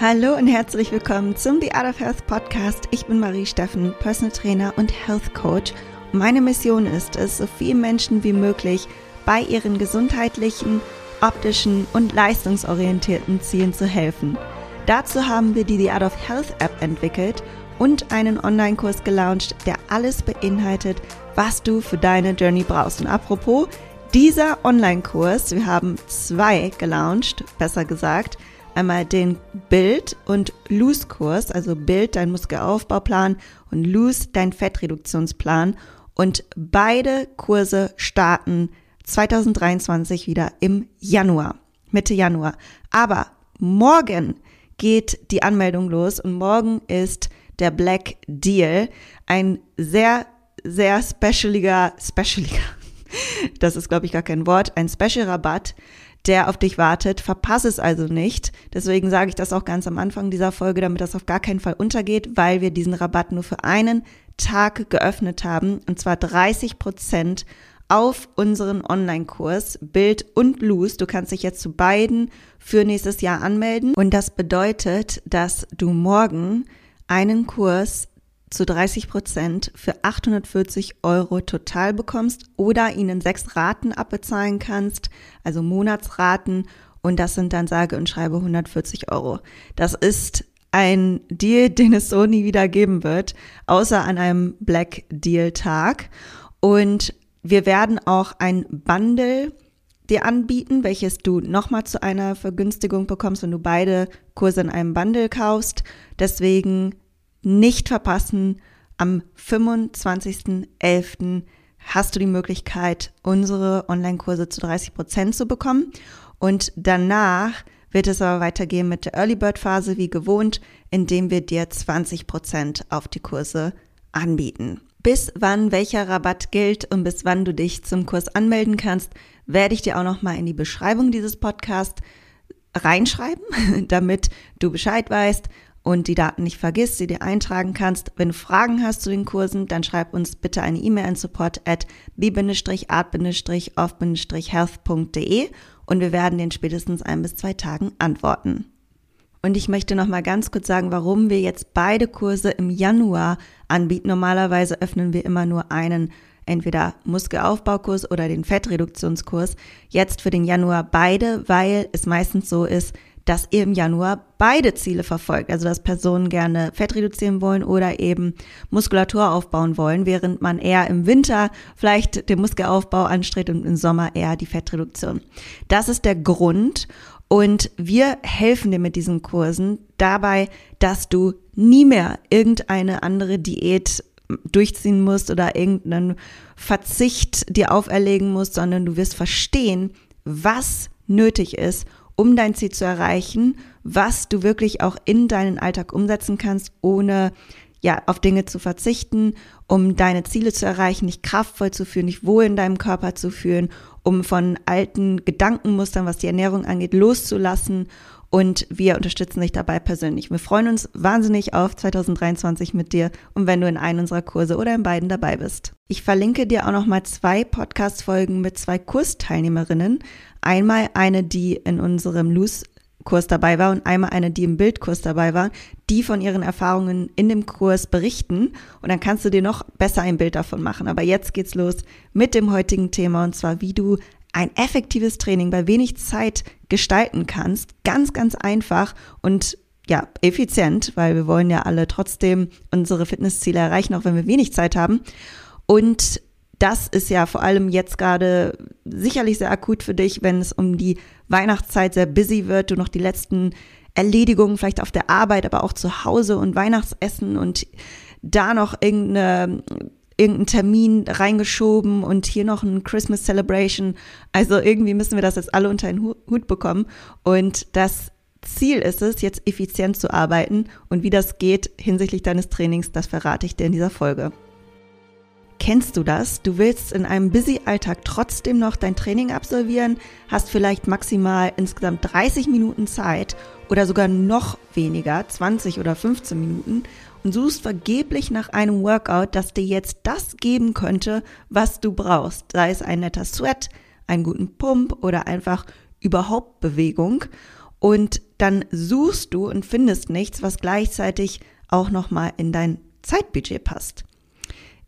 Hallo und herzlich willkommen zum The Art of Health Podcast. Ich bin Marie Steffen, Personal Trainer und Health Coach. Meine Mission ist es, so vielen Menschen wie möglich bei ihren gesundheitlichen, optischen und leistungsorientierten Zielen zu helfen. Dazu haben wir die The Art of Health App entwickelt und einen Online-Kurs gelauncht, der alles beinhaltet, was du für deine Journey brauchst. Und apropos, dieser Online-Kurs, wir haben zwei gelauncht, besser gesagt, einmal den Bild- und Lose-Kurs, also Bild, dein Muskelaufbauplan und Lose, dein Fettreduktionsplan. Und beide Kurse starten 2023 wieder im Januar, Mitte Januar. Aber morgen geht die Anmeldung los und morgen ist der Black Deal, ein sehr, sehr specialiger, specialiger, das ist glaube ich gar kein Wort, ein Special Rabatt, der auf dich wartet. Verpasse es also nicht. Deswegen sage ich das auch ganz am Anfang dieser Folge, damit das auf gar keinen Fall untergeht, weil wir diesen Rabatt nur für einen Tag geöffnet haben und zwar 30 Prozent auf unseren Online-Kurs Bild und Loose. Du kannst dich jetzt zu beiden für nächstes Jahr anmelden und das bedeutet, dass du morgen einen Kurs zu 30 Prozent für 840 Euro total bekommst oder ihnen sechs Raten abbezahlen kannst, also Monatsraten und das sind dann sage und schreibe 140 Euro. Das ist ein Deal, den es so nie wieder geben wird, außer an einem Black Deal Tag. Und wir werden auch ein Bundle dir anbieten, welches du nochmal zu einer Vergünstigung bekommst, wenn du beide Kurse in einem Bundle kaufst. Deswegen nicht verpassen. Am 25.11. hast du die Möglichkeit, unsere Online-Kurse zu 30 Prozent zu bekommen. Und danach wird es aber weitergehen mit der Early Bird Phase wie gewohnt, indem wir dir 20 Prozent auf die Kurse anbieten. Bis wann welcher Rabatt gilt und bis wann du dich zum Kurs anmelden kannst, werde ich dir auch noch mal in die Beschreibung dieses Podcasts reinschreiben, damit du Bescheid weißt und die Daten nicht vergisst, die dir eintragen kannst. Wenn du Fragen hast zu den Kursen, dann schreib uns bitte eine E-Mail an support at b-art-off-health.de und wir werden den spätestens ein bis zwei Tagen antworten. Und ich möchte noch mal ganz kurz sagen, warum wir jetzt beide Kurse im Januar anbieten. Normalerweise öffnen wir immer nur einen entweder Muskelaufbaukurs oder den Fettreduktionskurs. Jetzt für den Januar beide, weil es meistens so ist, dass ihr im Januar beide Ziele verfolgt. Also dass Personen gerne Fett reduzieren wollen oder eben Muskulatur aufbauen wollen, während man eher im Winter vielleicht den Muskelaufbau anstrebt und im Sommer eher die Fettreduktion. Das ist der Grund. Und wir helfen dir mit diesen Kursen dabei, dass du nie mehr irgendeine andere Diät durchziehen musst oder irgendeinen Verzicht dir auferlegen musst, sondern du wirst verstehen, was nötig ist, um dein Ziel zu erreichen, was du wirklich auch in deinen Alltag umsetzen kannst, ohne ja, auf Dinge zu verzichten, um deine Ziele zu erreichen, dich kraftvoll zu fühlen, dich wohl in deinem Körper zu fühlen, um von alten Gedankenmustern, was die Ernährung angeht, loszulassen. Und wir unterstützen dich dabei persönlich. Wir freuen uns wahnsinnig auf 2023 mit dir und wenn du in einem unserer Kurse oder in beiden dabei bist. Ich verlinke dir auch noch mal zwei Podcast-Folgen mit zwei Kursteilnehmerinnen. Einmal eine, die in unserem Loose Kurs dabei war und einmal eine, die im Bildkurs dabei war, die von ihren Erfahrungen in dem Kurs berichten und dann kannst du dir noch besser ein Bild davon machen. Aber jetzt geht's los mit dem heutigen Thema und zwar, wie du ein effektives Training bei wenig Zeit gestalten kannst. Ganz, ganz einfach und ja, effizient, weil wir wollen ja alle trotzdem unsere Fitnessziele erreichen, auch wenn wir wenig Zeit haben. Und das ist ja vor allem jetzt gerade sicherlich sehr akut für dich, wenn es um die Weihnachtszeit sehr busy wird, du noch die letzten Erledigungen vielleicht auf der Arbeit, aber auch zu Hause und Weihnachtsessen und da noch irgendeine irgendeinen Termin reingeschoben und hier noch ein Christmas Celebration. Also irgendwie müssen wir das jetzt alle unter einen Hut bekommen. Und das Ziel ist es, jetzt effizient zu arbeiten. Und wie das geht hinsichtlich deines Trainings, das verrate ich dir in dieser Folge. Kennst du das? Du willst in einem busy Alltag trotzdem noch dein Training absolvieren, hast vielleicht maximal insgesamt 30 Minuten Zeit oder sogar noch weniger, 20 oder 15 Minuten und suchst vergeblich nach einem Workout, das dir jetzt das geben könnte, was du brauchst, sei es ein netter Sweat, einen guten Pump oder einfach überhaupt Bewegung. und dann suchst du und findest nichts, was gleichzeitig auch nochmal in dein Zeitbudget passt.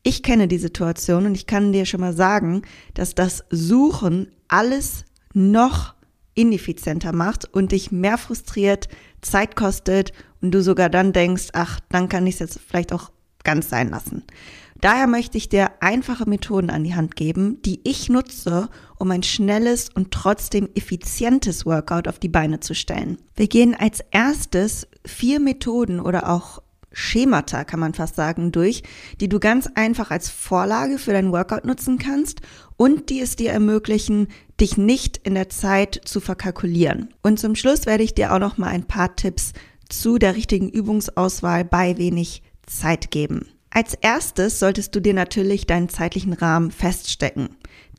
Ich kenne die Situation und ich kann dir schon mal sagen, dass das Suchen alles noch ineffizienter macht und dich mehr frustriert, Zeit kostet und du sogar dann denkst, ach, dann kann ich es jetzt vielleicht auch ganz sein lassen. Daher möchte ich dir einfache Methoden an die Hand geben, die ich nutze, um ein schnelles und trotzdem effizientes Workout auf die Beine zu stellen. Wir gehen als erstes vier Methoden oder auch Schemata, kann man fast sagen, durch, die du ganz einfach als Vorlage für dein Workout nutzen kannst und die es dir ermöglichen, dich nicht in der Zeit zu verkalkulieren. Und zum Schluss werde ich dir auch noch mal ein paar Tipps zu der richtigen Übungsauswahl bei wenig Zeit geben. Als erstes solltest du dir natürlich deinen zeitlichen Rahmen feststecken,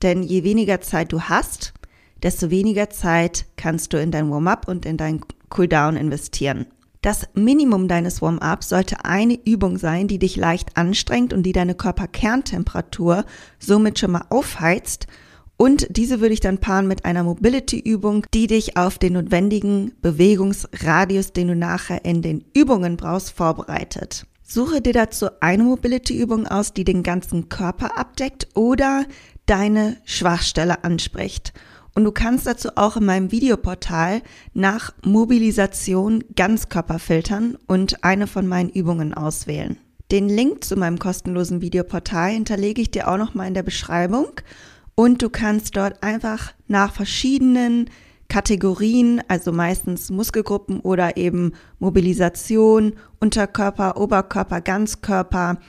denn je weniger Zeit du hast, desto weniger Zeit kannst du in dein Warm-up und in dein Cooldown investieren. Das Minimum deines Warm-ups sollte eine Übung sein, die dich leicht anstrengt und die deine Körperkerntemperatur somit schon mal aufheizt. Und diese würde ich dann paaren mit einer Mobility-Übung, die dich auf den notwendigen Bewegungsradius, den du nachher in den Übungen brauchst, vorbereitet. Suche dir dazu eine Mobility-Übung aus, die den ganzen Körper abdeckt oder deine Schwachstelle anspricht. Und du kannst dazu auch in meinem Videoportal nach Mobilisation Ganzkörper filtern und eine von meinen Übungen auswählen. Den Link zu meinem kostenlosen Videoportal hinterlege ich dir auch noch mal in der Beschreibung und du kannst dort einfach nach verschiedenen Kategorien, also meistens Muskelgruppen oder eben Mobilisation, Unterkörper, Oberkörper, Ganzkörper,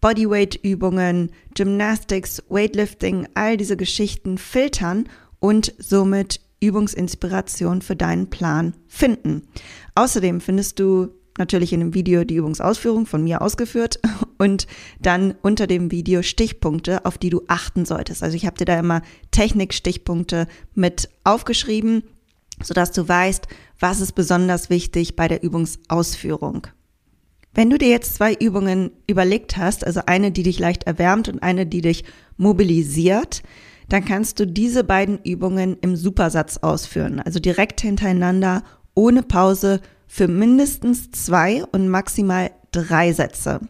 Bodyweight-Übungen, Gymnastics, Weightlifting, all diese Geschichten filtern und somit Übungsinspiration für deinen Plan finden. Außerdem findest du natürlich in dem Video die Übungsausführung von mir ausgeführt und dann unter dem Video Stichpunkte, auf die du achten solltest. Also ich habe dir da immer Technikstichpunkte mit aufgeschrieben, sodass du weißt, was ist besonders wichtig bei der Übungsausführung. Wenn du dir jetzt zwei Übungen überlegt hast, also eine, die dich leicht erwärmt und eine, die dich mobilisiert, dann kannst du diese beiden Übungen im Supersatz ausführen, also direkt hintereinander, ohne Pause, für mindestens zwei und maximal drei Sätze.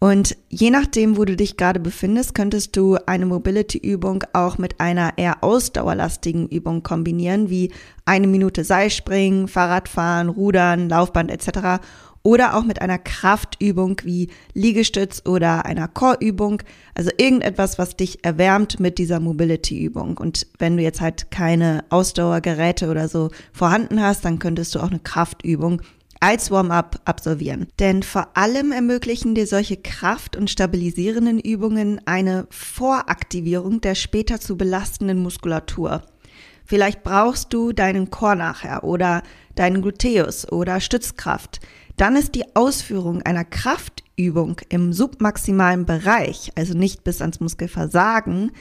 Und je nachdem, wo du dich gerade befindest, könntest du eine Mobility-Übung auch mit einer eher ausdauerlastigen Übung kombinieren, wie eine Minute Seilspringen, Fahrradfahren, Rudern, Laufband etc oder auch mit einer Kraftübung wie Liegestütz oder einer Core-Übung. Also irgendetwas, was dich erwärmt mit dieser Mobility-Übung. Und wenn du jetzt halt keine Ausdauergeräte oder so vorhanden hast, dann könntest du auch eine Kraftübung als Warm-up absolvieren. Denn vor allem ermöglichen dir solche kraft- und stabilisierenden Übungen eine Voraktivierung der später zu belastenden Muskulatur. Vielleicht brauchst du deinen Core nachher oder deinen Gluteus oder Stützkraft dann ist die Ausführung einer Kraftübung im submaximalen Bereich, also nicht bis ans Muskelversagen,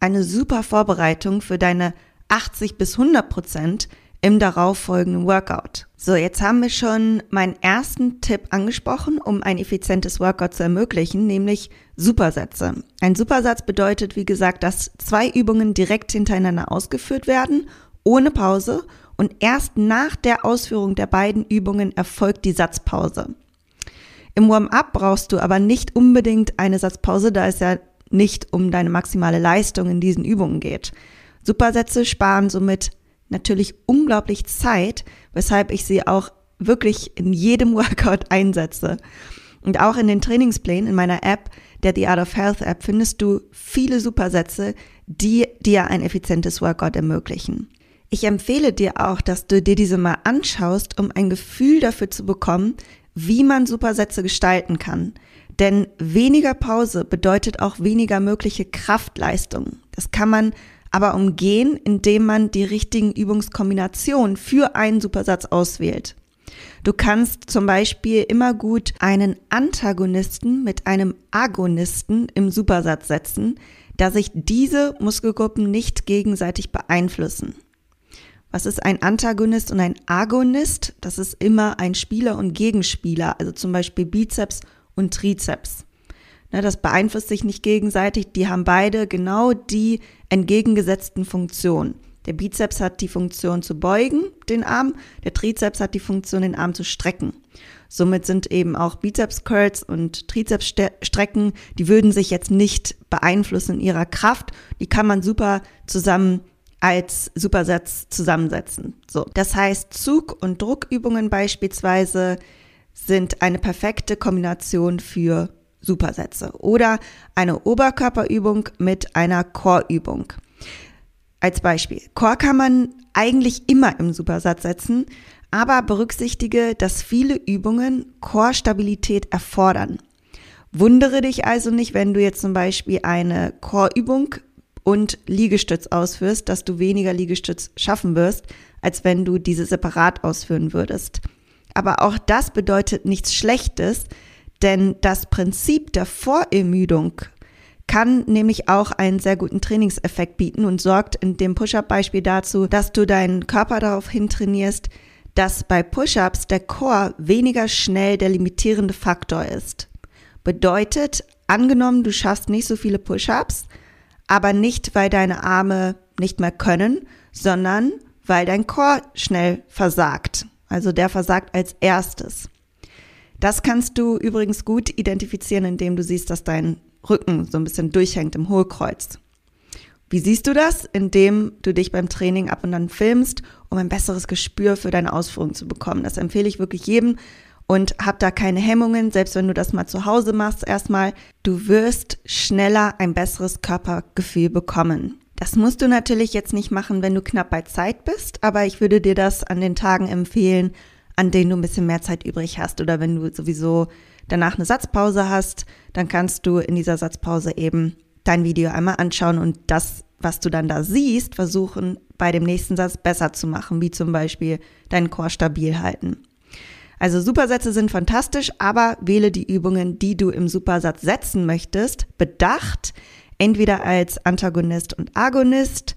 eine super Vorbereitung für deine 80 bis 100 Prozent im darauffolgenden Workout. So, jetzt haben wir schon meinen ersten Tipp angesprochen, um ein effizientes Workout zu ermöglichen, nämlich Supersätze. Ein Supersatz bedeutet, wie gesagt, dass zwei Übungen direkt hintereinander ausgeführt werden, ohne Pause und erst nach der Ausführung der beiden Übungen erfolgt die Satzpause. Im Warm-up brauchst du aber nicht unbedingt eine Satzpause, da es ja nicht um deine maximale Leistung in diesen Übungen geht. Supersätze sparen somit natürlich unglaublich Zeit, weshalb ich sie auch wirklich in jedem Workout einsetze. Und auch in den Trainingsplänen in meiner App, der The Art of Health App, findest du viele Supersätze, die dir ein effizientes Workout ermöglichen. Ich empfehle dir auch, dass du dir diese mal anschaust, um ein Gefühl dafür zu bekommen, wie man Supersätze gestalten kann. Denn weniger Pause bedeutet auch weniger mögliche Kraftleistung. Das kann man aber umgehen, indem man die richtigen Übungskombinationen für einen Supersatz auswählt. Du kannst zum Beispiel immer gut einen Antagonisten mit einem Agonisten im Supersatz setzen, da sich diese Muskelgruppen nicht gegenseitig beeinflussen. Was ist ein Antagonist und ein Agonist? Das ist immer ein Spieler und Gegenspieler, also zum Beispiel Bizeps und Trizeps. Ne, das beeinflusst sich nicht gegenseitig, die haben beide genau die entgegengesetzten Funktionen. Der Bizeps hat die Funktion zu beugen, den Arm. Der Trizeps hat die Funktion, den Arm zu strecken. Somit sind eben auch Bizeps-Curls und Trizeps-Strecken, die würden sich jetzt nicht beeinflussen in ihrer Kraft. Die kann man super zusammen als Supersatz zusammensetzen. So. Das heißt, Zug- und Druckübungen beispielsweise sind eine perfekte Kombination für Supersätze oder eine Oberkörperübung mit einer Chorübung. Als Beispiel. Chor kann man eigentlich immer im Supersatz setzen, aber berücksichtige, dass viele Übungen Chorstabilität erfordern. Wundere dich also nicht, wenn du jetzt zum Beispiel eine Chorübung und Liegestütz ausführst, dass du weniger Liegestütz schaffen wirst, als wenn du diese separat ausführen würdest. Aber auch das bedeutet nichts Schlechtes, denn das Prinzip der Vorermüdung kann nämlich auch einen sehr guten Trainingseffekt bieten und sorgt in dem Push-up-Beispiel dazu, dass du deinen Körper darauf hintrainierst, dass bei Push-ups der Core weniger schnell der limitierende Faktor ist. Bedeutet, angenommen, du schaffst nicht so viele Push-ups, aber nicht, weil deine Arme nicht mehr können, sondern weil dein Core schnell versagt. Also der versagt als erstes. Das kannst du übrigens gut identifizieren, indem du siehst, dass dein Rücken so ein bisschen durchhängt im Hohlkreuz. Wie siehst du das? Indem du dich beim Training ab und an filmst, um ein besseres Gespür für deine Ausführung zu bekommen. Das empfehle ich wirklich jedem und hab da keine Hemmungen, selbst wenn du das mal zu Hause machst erstmal. Du wirst schneller ein besseres Körpergefühl bekommen. Das musst du natürlich jetzt nicht machen, wenn du knapp bei Zeit bist, aber ich würde dir das an den Tagen empfehlen, an denen du ein bisschen mehr Zeit übrig hast oder wenn du sowieso danach eine Satzpause hast, dann kannst du in dieser Satzpause eben dein Video einmal anschauen und das, was du dann da siehst, versuchen bei dem nächsten Satz besser zu machen, wie zum Beispiel deinen Chor stabil halten. Also Supersätze sind fantastisch, aber wähle die Übungen, die du im Supersatz setzen möchtest, bedacht, entweder als Antagonist und Agonist,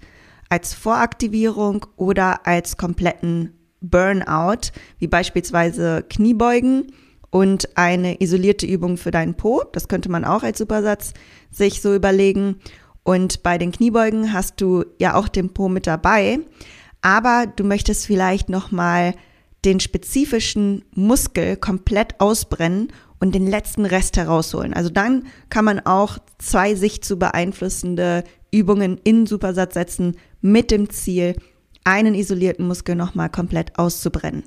als Voraktivierung oder als kompletten Burnout, wie beispielsweise Kniebeugen und eine isolierte Übung für deinen Po. Das könnte man auch als Supersatz sich so überlegen. Und bei den Kniebeugen hast du ja auch den Po mit dabei, aber du möchtest vielleicht noch mal den spezifischen Muskel komplett ausbrennen und den letzten Rest herausholen. Also dann kann man auch zwei sich zu beeinflussende Übungen in Supersatz setzen mit dem Ziel, einen isolierten Muskel nochmal komplett auszubrennen.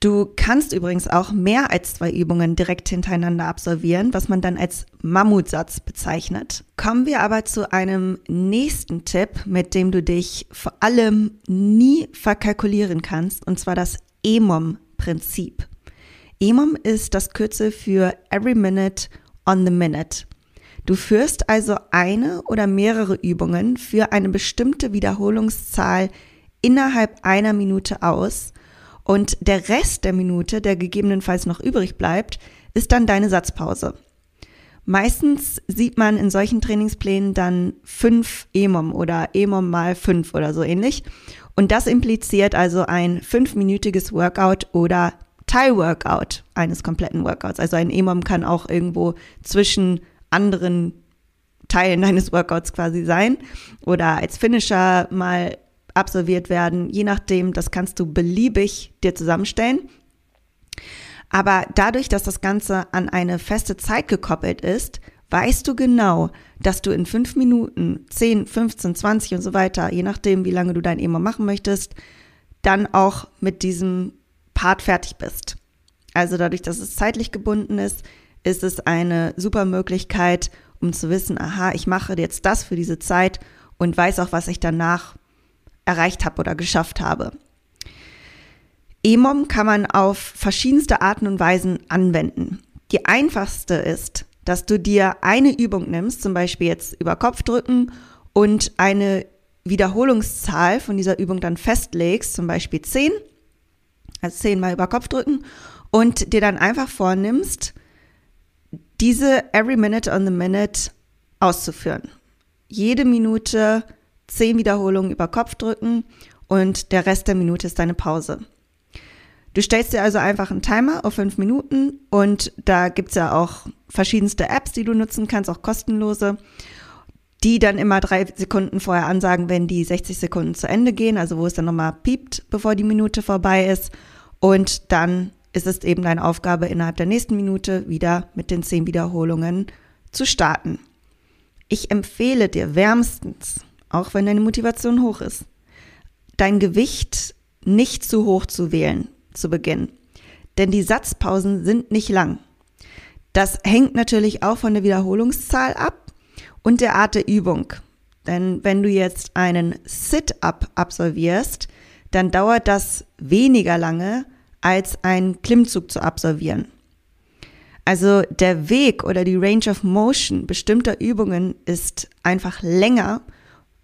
Du kannst übrigens auch mehr als zwei Übungen direkt hintereinander absolvieren, was man dann als Mammutsatz bezeichnet. Kommen wir aber zu einem nächsten Tipp, mit dem du dich vor allem nie verkalkulieren kannst, und zwar das EMOM-Prinzip. EMOM ist das Kürzel für Every Minute on the Minute. Du führst also eine oder mehrere Übungen für eine bestimmte Wiederholungszahl innerhalb einer Minute aus und der Rest der Minute, der gegebenenfalls noch übrig bleibt, ist dann deine Satzpause. Meistens sieht man in solchen Trainingsplänen dann fünf EMOM oder EMOM mal fünf oder so ähnlich. Und das impliziert also ein fünfminütiges Workout oder Teilworkout eines kompletten Workouts. Also ein EMOM kann auch irgendwo zwischen anderen Teilen deines Workouts quasi sein oder als Finisher mal absolviert werden, je nachdem, das kannst du beliebig dir zusammenstellen. Aber dadurch, dass das Ganze an eine feste Zeit gekoppelt ist, weißt du genau, dass du in fünf Minuten, zehn, 15, 20 und so weiter, je nachdem, wie lange du dein EMO machen möchtest, dann auch mit diesem Part fertig bist. Also dadurch, dass es zeitlich gebunden ist, ist es eine super Möglichkeit, um zu wissen, aha, ich mache jetzt das für diese Zeit und weiß auch, was ich danach erreicht habe oder geschafft habe. EMOM kann man auf verschiedenste Arten und Weisen anwenden. Die einfachste ist, dass du dir eine Übung nimmst, zum Beispiel jetzt über Kopfdrücken und eine Wiederholungszahl von dieser Übung dann festlegst, zum Beispiel 10, also 10 mal über Kopfdrücken und dir dann einfach vornimmst, diese Every Minute on the Minute auszuführen. Jede Minute zehn Wiederholungen über Kopf drücken und der Rest der Minute ist deine Pause. Du stellst dir also einfach einen Timer auf fünf Minuten und da gibt's ja auch verschiedenste Apps, die du nutzen kannst, auch kostenlose. die dann immer drei Sekunden vorher ansagen, wenn die 60 Sekunden zu Ende gehen, also wo es dann nochmal piept, bevor die Minute vorbei ist. Und dann ist es eben deine Aufgabe, innerhalb der nächsten Minute wieder mit den zehn Wiederholungen zu starten. Ich empfehle dir wärmstens, auch wenn deine Motivation hoch ist, dein Gewicht nicht zu hoch zu wählen zu Beginn. Denn die Satzpausen sind nicht lang. Das hängt natürlich auch von der Wiederholungszahl ab und der Art der Übung. Denn wenn du jetzt einen Sit-up absolvierst, dann dauert das weniger lange, als einen Klimmzug zu absolvieren. Also der Weg oder die Range of Motion bestimmter Übungen ist einfach länger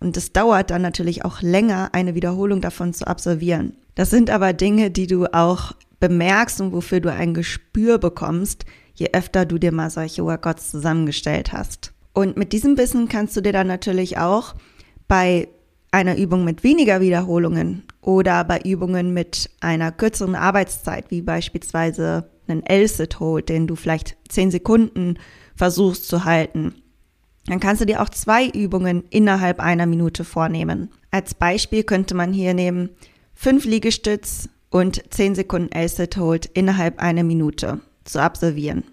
und es dauert dann natürlich auch länger, eine Wiederholung davon zu absolvieren. Das sind aber Dinge, die du auch bemerkst und wofür du ein Gespür bekommst, je öfter du dir mal solche Workouts zusammengestellt hast. Und mit diesem Wissen kannst du dir dann natürlich auch bei einer Übung mit weniger Wiederholungen oder bei Übungen mit einer kürzeren Arbeitszeit, wie beispielsweise einen L-Sit Hold, den du vielleicht zehn Sekunden versuchst zu halten, dann kannst du dir auch zwei Übungen innerhalb einer Minute vornehmen. Als Beispiel könnte man hier nehmen fünf Liegestütz und zehn Sekunden L-Sit Hold innerhalb einer Minute zu absolvieren.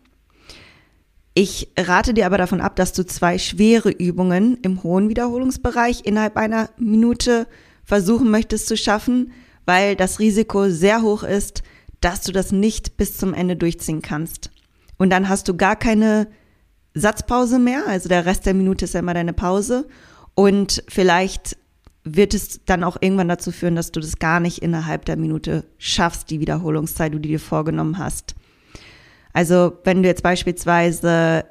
Ich rate dir aber davon ab, dass du zwei schwere Übungen im hohen Wiederholungsbereich innerhalb einer Minute versuchen möchtest zu schaffen, weil das Risiko sehr hoch ist, dass du das nicht bis zum Ende durchziehen kannst. Und dann hast du gar keine Satzpause mehr, also der Rest der Minute ist ja immer deine Pause. Und vielleicht wird es dann auch irgendwann dazu führen, dass du das gar nicht innerhalb der Minute schaffst, die Wiederholungszeit, die du dir vorgenommen hast. Also wenn du jetzt beispielsweise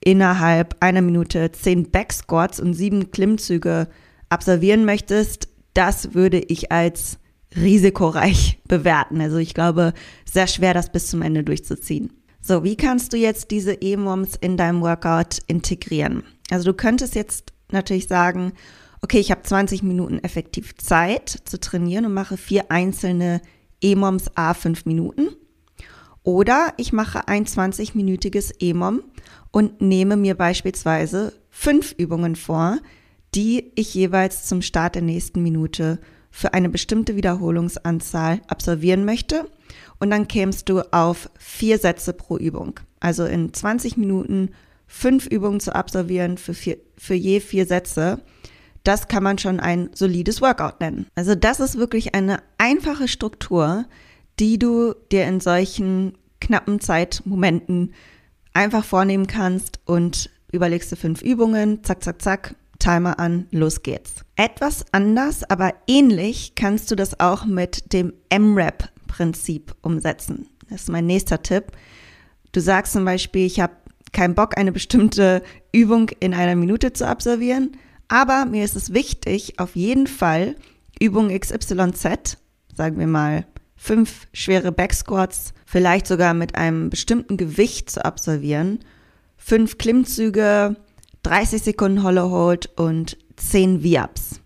innerhalb einer Minute zehn Backsquats und sieben Klimmzüge absolvieren möchtest, das würde ich als risikoreich bewerten. Also ich glaube, sehr schwer, das bis zum Ende durchzuziehen. So, wie kannst du jetzt diese E-Moms in deinem Workout integrieren? Also du könntest jetzt natürlich sagen, okay, ich habe 20 Minuten effektiv Zeit zu trainieren und mache vier einzelne E-Moms a 5 Minuten. Oder ich mache ein 20-minütiges E-Mom und nehme mir beispielsweise fünf Übungen vor, die ich jeweils zum Start der nächsten Minute für eine bestimmte Wiederholungsanzahl absolvieren möchte. Und dann kämst du auf vier Sätze pro Übung. Also in 20 Minuten fünf Übungen zu absolvieren für, vier, für je vier Sätze. Das kann man schon ein solides Workout nennen. Also das ist wirklich eine einfache Struktur, die du dir in solchen knappen Zeitmomenten einfach vornehmen kannst und überlegst du fünf Übungen, zack, zack, zack, Timer an, los geht's. Etwas anders, aber ähnlich kannst du das auch mit dem MRAP-Prinzip umsetzen. Das ist mein nächster Tipp. Du sagst zum Beispiel, ich habe keinen Bock, eine bestimmte Übung in einer Minute zu absolvieren, aber mir ist es wichtig, auf jeden Fall Übung XYZ, sagen wir mal fünf schwere Backsquats, vielleicht sogar mit einem bestimmten Gewicht zu absolvieren, fünf Klimmzüge, 30 Sekunden Hollow Hold und 10 V-Ups.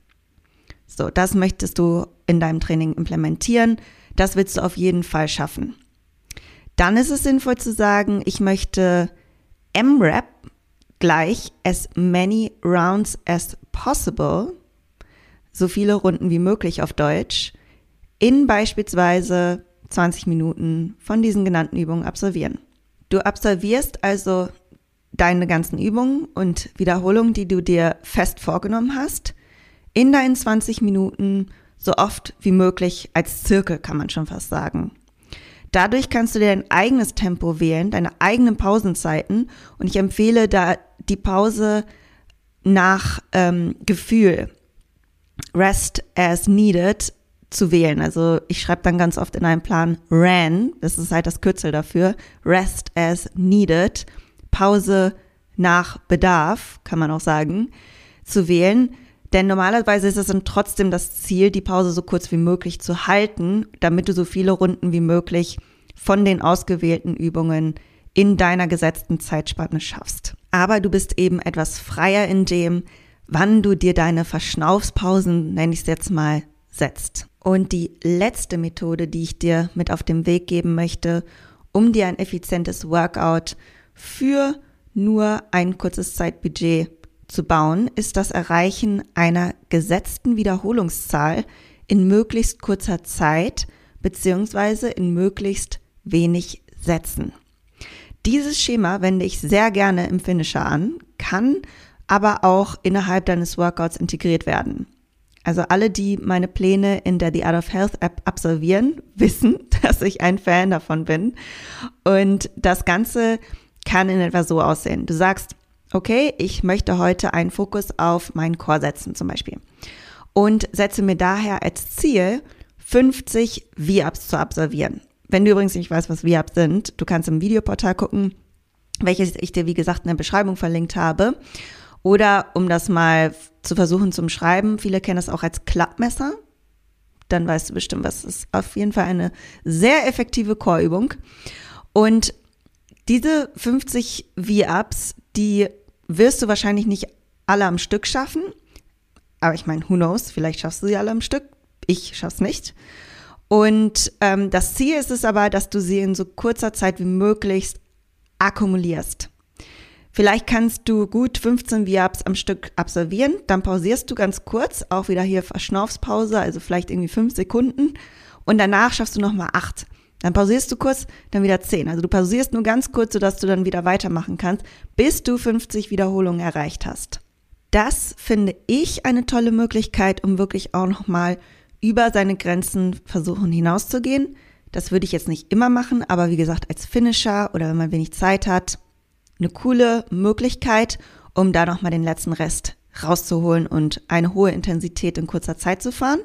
So, das möchtest du in deinem Training implementieren. Das willst du auf jeden Fall schaffen. Dann ist es sinnvoll zu sagen, ich möchte M-Rap gleich as many rounds as possible, so viele Runden wie möglich auf Deutsch, in beispielsweise 20 Minuten von diesen genannten Übungen absolvieren. Du absolvierst also deine ganzen Übungen und Wiederholungen, die du dir fest vorgenommen hast, in deinen 20 Minuten so oft wie möglich als Zirkel, kann man schon fast sagen. Dadurch kannst du dir dein eigenes Tempo wählen, deine eigenen Pausenzeiten und ich empfehle da die Pause nach ähm, Gefühl, rest as needed, zu wählen. Also ich schreibe dann ganz oft in einem Plan RAN, das ist halt das Kürzel dafür, Rest as Needed, Pause nach Bedarf, kann man auch sagen, zu wählen. Denn normalerweise ist es dann trotzdem das Ziel, die Pause so kurz wie möglich zu halten, damit du so viele Runden wie möglich von den ausgewählten Übungen in deiner gesetzten Zeitspanne schaffst. Aber du bist eben etwas freier in dem, wann du dir deine Verschnaufspausen, nenne ich es jetzt mal, setzt. Und die letzte Methode, die ich dir mit auf den Weg geben möchte, um dir ein effizientes Workout für nur ein kurzes Zeitbudget zu bauen, ist das Erreichen einer gesetzten Wiederholungszahl in möglichst kurzer Zeit beziehungsweise in möglichst wenig Sätzen. Dieses Schema wende ich sehr gerne im Finisher an, kann aber auch innerhalb deines Workouts integriert werden. Also alle, die meine Pläne in der The Art of Health App absolvieren, wissen, dass ich ein Fan davon bin. Und das Ganze kann in etwa so aussehen. Du sagst, okay, ich möchte heute einen Fokus auf meinen Core setzen zum Beispiel. Und setze mir daher als Ziel, 50 V-Ups zu absolvieren. Wenn du übrigens nicht weißt, was V-Ups sind, du kannst im Videoportal gucken, welches ich dir, wie gesagt, in der Beschreibung verlinkt habe. Oder um das mal zu versuchen zum Schreiben, viele kennen das auch als Klappmesser. Dann weißt du bestimmt, was ist. Auf jeden Fall eine sehr effektive Chorübung. Und diese 50 V-Ups, die wirst du wahrscheinlich nicht alle am Stück schaffen. Aber ich meine, who knows, vielleicht schaffst du sie alle am Stück. Ich schaff's nicht. Und ähm, das Ziel ist es aber, dass du sie in so kurzer Zeit wie möglichst akkumulierst. Vielleicht kannst du gut 15 V-Ups am Stück absolvieren, dann pausierst du ganz kurz, auch wieder hier Verschnaufspause, also vielleicht irgendwie fünf Sekunden und danach schaffst du nochmal acht. Dann pausierst du kurz, dann wieder zehn. Also du pausierst nur ganz kurz, sodass du dann wieder weitermachen kannst, bis du 50 Wiederholungen erreicht hast. Das finde ich eine tolle Möglichkeit, um wirklich auch nochmal über seine Grenzen versuchen hinauszugehen. Das würde ich jetzt nicht immer machen, aber wie gesagt, als Finisher oder wenn man wenig Zeit hat, eine coole Möglichkeit, um da nochmal den letzten Rest rauszuholen und eine hohe Intensität in kurzer Zeit zu fahren.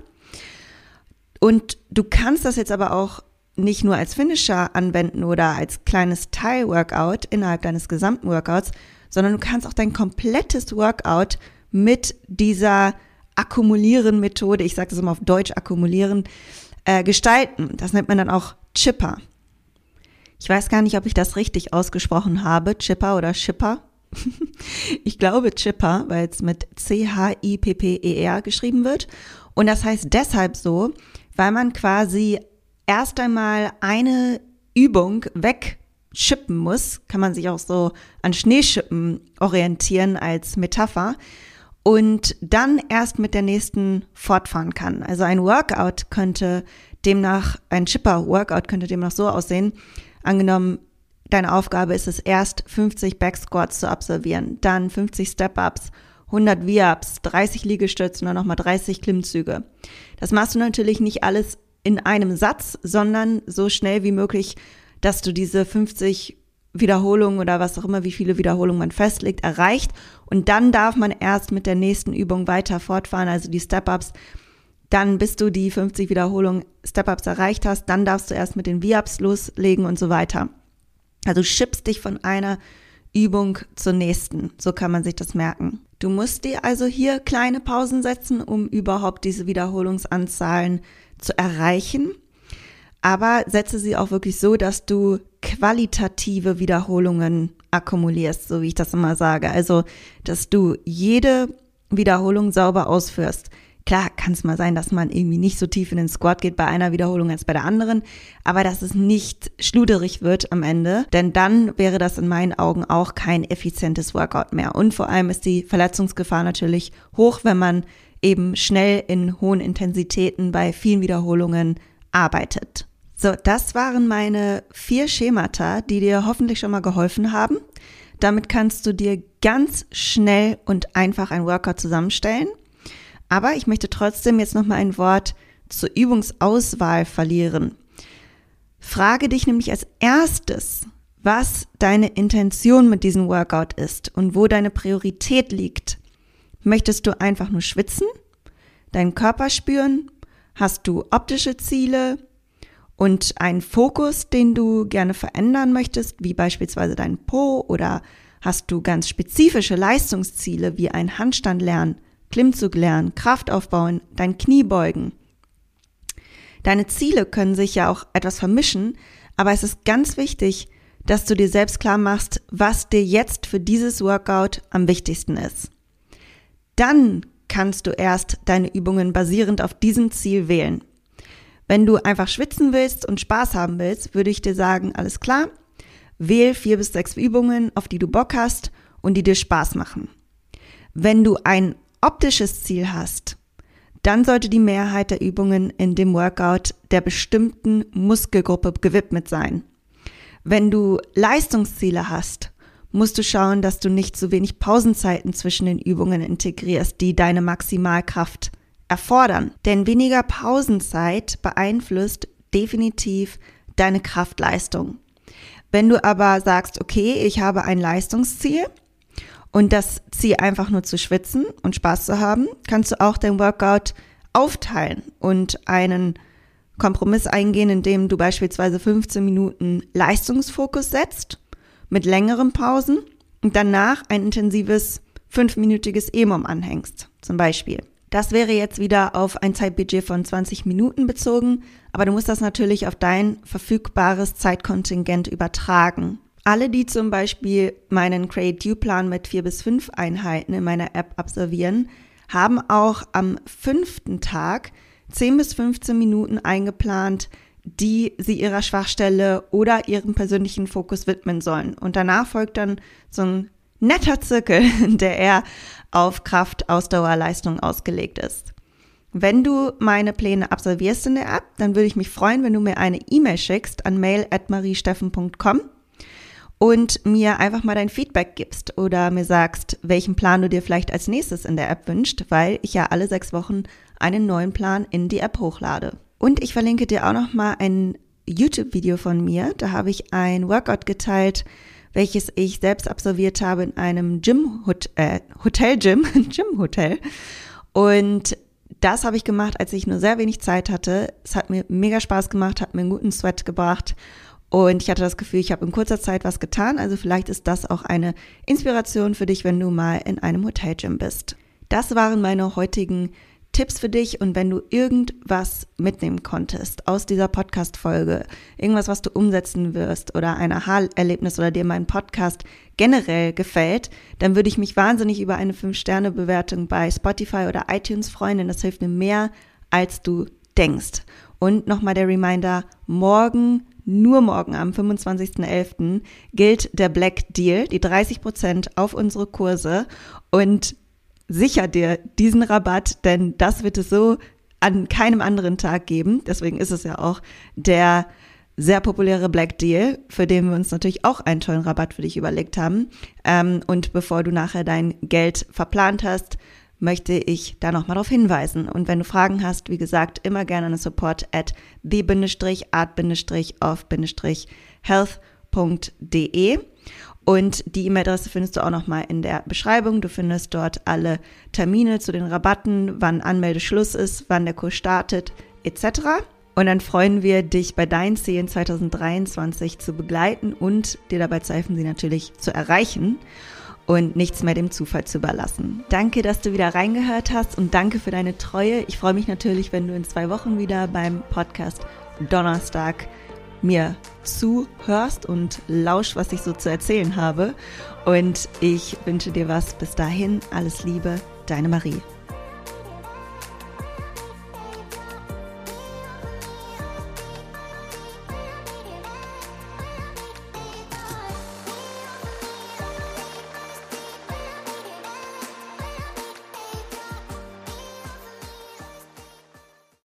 Und du kannst das jetzt aber auch nicht nur als Finisher anwenden oder als kleines Teil-Workout innerhalb deines gesamten Workouts, sondern du kannst auch dein komplettes Workout mit dieser Akkumulieren-Methode, ich sage das immer auf Deutsch akkumulieren, äh, gestalten. Das nennt man dann auch Chipper. Ich weiß gar nicht, ob ich das richtig ausgesprochen habe, Chipper oder Chipper. ich glaube Chipper, weil es mit C-H-I-P-P-E-R geschrieben wird. Und das heißt deshalb so, weil man quasi erst einmal eine Übung wegschippen muss, kann man sich auch so an Schneeschippen orientieren als Metapher und dann erst mit der nächsten fortfahren kann. Also ein Workout könnte demnach, ein Chipper-Workout könnte demnach so aussehen, Angenommen, deine Aufgabe ist es erst 50 Backsquats zu absolvieren, dann 50 Step-Ups, 100 V-Ups, 30 Liegestütze und dann nochmal 30 Klimmzüge. Das machst du natürlich nicht alles in einem Satz, sondern so schnell wie möglich, dass du diese 50 Wiederholungen oder was auch immer, wie viele Wiederholungen man festlegt, erreicht. Und dann darf man erst mit der nächsten Übung weiter fortfahren, also die Step-Ups dann, bis du die 50 Wiederholungen Step-Ups erreicht hast, dann darfst du erst mit den V-Ups loslegen und so weiter. Also schippst dich von einer Übung zur nächsten. So kann man sich das merken. Du musst dir also hier kleine Pausen setzen, um überhaupt diese Wiederholungsanzahlen zu erreichen. Aber setze sie auch wirklich so, dass du qualitative Wiederholungen akkumulierst, so wie ich das immer sage. Also, dass du jede Wiederholung sauber ausführst. Klar kann es mal sein, dass man irgendwie nicht so tief in den Squat geht bei einer Wiederholung als bei der anderen, aber dass es nicht schluderig wird am Ende, denn dann wäre das in meinen Augen auch kein effizientes Workout mehr. Und vor allem ist die Verletzungsgefahr natürlich hoch, wenn man eben schnell in hohen Intensitäten bei vielen Wiederholungen arbeitet. So, das waren meine vier Schemata, die dir hoffentlich schon mal geholfen haben. Damit kannst du dir ganz schnell und einfach ein Workout zusammenstellen. Aber ich möchte trotzdem jetzt noch mal ein Wort zur Übungsauswahl verlieren. Frage dich nämlich als erstes, was deine Intention mit diesem Workout ist und wo deine Priorität liegt. Möchtest du einfach nur schwitzen, deinen Körper spüren? Hast du optische Ziele und einen Fokus, den du gerne verändern möchtest, wie beispielsweise dein Po oder hast du ganz spezifische Leistungsziele wie ein Handstand lernen? Klimmzug lernen, Kraft aufbauen, dein Knie beugen. Deine Ziele können sich ja auch etwas vermischen, aber es ist ganz wichtig, dass du dir selbst klar machst, was dir jetzt für dieses Workout am wichtigsten ist. Dann kannst du erst deine Übungen basierend auf diesem Ziel wählen. Wenn du einfach schwitzen willst und Spaß haben willst, würde ich dir sagen, alles klar, wähl vier bis sechs Übungen, auf die du Bock hast und die dir Spaß machen. Wenn du ein optisches Ziel hast, dann sollte die Mehrheit der Übungen in dem Workout der bestimmten Muskelgruppe gewidmet sein. Wenn du Leistungsziele hast, musst du schauen, dass du nicht so wenig Pausenzeiten zwischen den Übungen integrierst, die deine Maximalkraft erfordern. Denn weniger Pausenzeit beeinflusst definitiv deine Kraftleistung. Wenn du aber sagst, okay, ich habe ein Leistungsziel und das Ziel einfach nur zu schwitzen und Spaß zu haben, kannst du auch dein Workout aufteilen und einen Kompromiss eingehen, indem du beispielsweise 15 Minuten Leistungsfokus setzt mit längeren Pausen und danach ein intensives fünfminütiges EMOM anhängst, zum Beispiel. Das wäre jetzt wieder auf ein Zeitbudget von 20 Minuten bezogen, aber du musst das natürlich auf dein verfügbares Zeitkontingent übertragen. Alle, die zum Beispiel meinen Create You Plan mit vier bis fünf Einheiten in meiner App absolvieren, haben auch am fünften Tag 10 bis 15 Minuten eingeplant, die sie ihrer Schwachstelle oder ihrem persönlichen Fokus widmen sollen. Und danach folgt dann so ein netter Zirkel, der eher auf Kraft, Ausdauer, Leistung ausgelegt ist. Wenn du meine Pläne absolvierst in der App, dann würde ich mich freuen, wenn du mir eine E-Mail schickst an mail@mariesteffen.com und mir einfach mal dein Feedback gibst oder mir sagst, welchen Plan du dir vielleicht als nächstes in der App wünscht, weil ich ja alle sechs Wochen einen neuen Plan in die App hochlade. Und ich verlinke dir auch noch mal ein YouTube-Video von mir. Da habe ich ein Workout geteilt, welches ich selbst absolviert habe in einem Gym, äh, Hotel Gym, Gym Hotel. Und das habe ich gemacht, als ich nur sehr wenig Zeit hatte. Es hat mir mega Spaß gemacht, hat mir einen guten Sweat gebracht. Und ich hatte das Gefühl, ich habe in kurzer Zeit was getan. Also vielleicht ist das auch eine Inspiration für dich, wenn du mal in einem Hotelgym bist. Das waren meine heutigen Tipps für dich und wenn du irgendwas mitnehmen konntest aus dieser Podcast-Folge, irgendwas, was du umsetzen wirst oder ein Aha-Erlebnis oder dir mein Podcast generell gefällt, dann würde ich mich wahnsinnig über eine 5-Sterne-Bewertung bei Spotify oder iTunes freuen, denn das hilft mir mehr, als du denkst. Und nochmal der Reminder, morgen nur morgen am 25.11. gilt der Black Deal, die 30 Prozent auf unsere Kurse und sicher dir diesen Rabatt, denn das wird es so an keinem anderen Tag geben. Deswegen ist es ja auch der sehr populäre Black Deal, für den wir uns natürlich auch einen tollen Rabatt für dich überlegt haben. Ähm, und bevor du nachher dein Geld verplant hast, möchte ich da nochmal darauf hinweisen. Und wenn du Fragen hast, wie gesagt, immer gerne an support at the-art-of-health.de. Und die E-Mail-Adresse findest du auch nochmal in der Beschreibung. Du findest dort alle Termine zu den Rabatten, wann Anmeldeschluss ist, wann der Kurs startet, etc. Und dann freuen wir dich bei deinen Zielen 2023 zu begleiten und dir dabei zu helfen, sie natürlich zu erreichen und nichts mehr dem Zufall zu überlassen. Danke, dass du wieder reingehört hast und danke für deine Treue. Ich freue mich natürlich, wenn du in zwei Wochen wieder beim Podcast Donnerstag mir zuhörst und lausch, was ich so zu erzählen habe. Und ich wünsche dir was. Bis dahin, alles Liebe, deine Marie.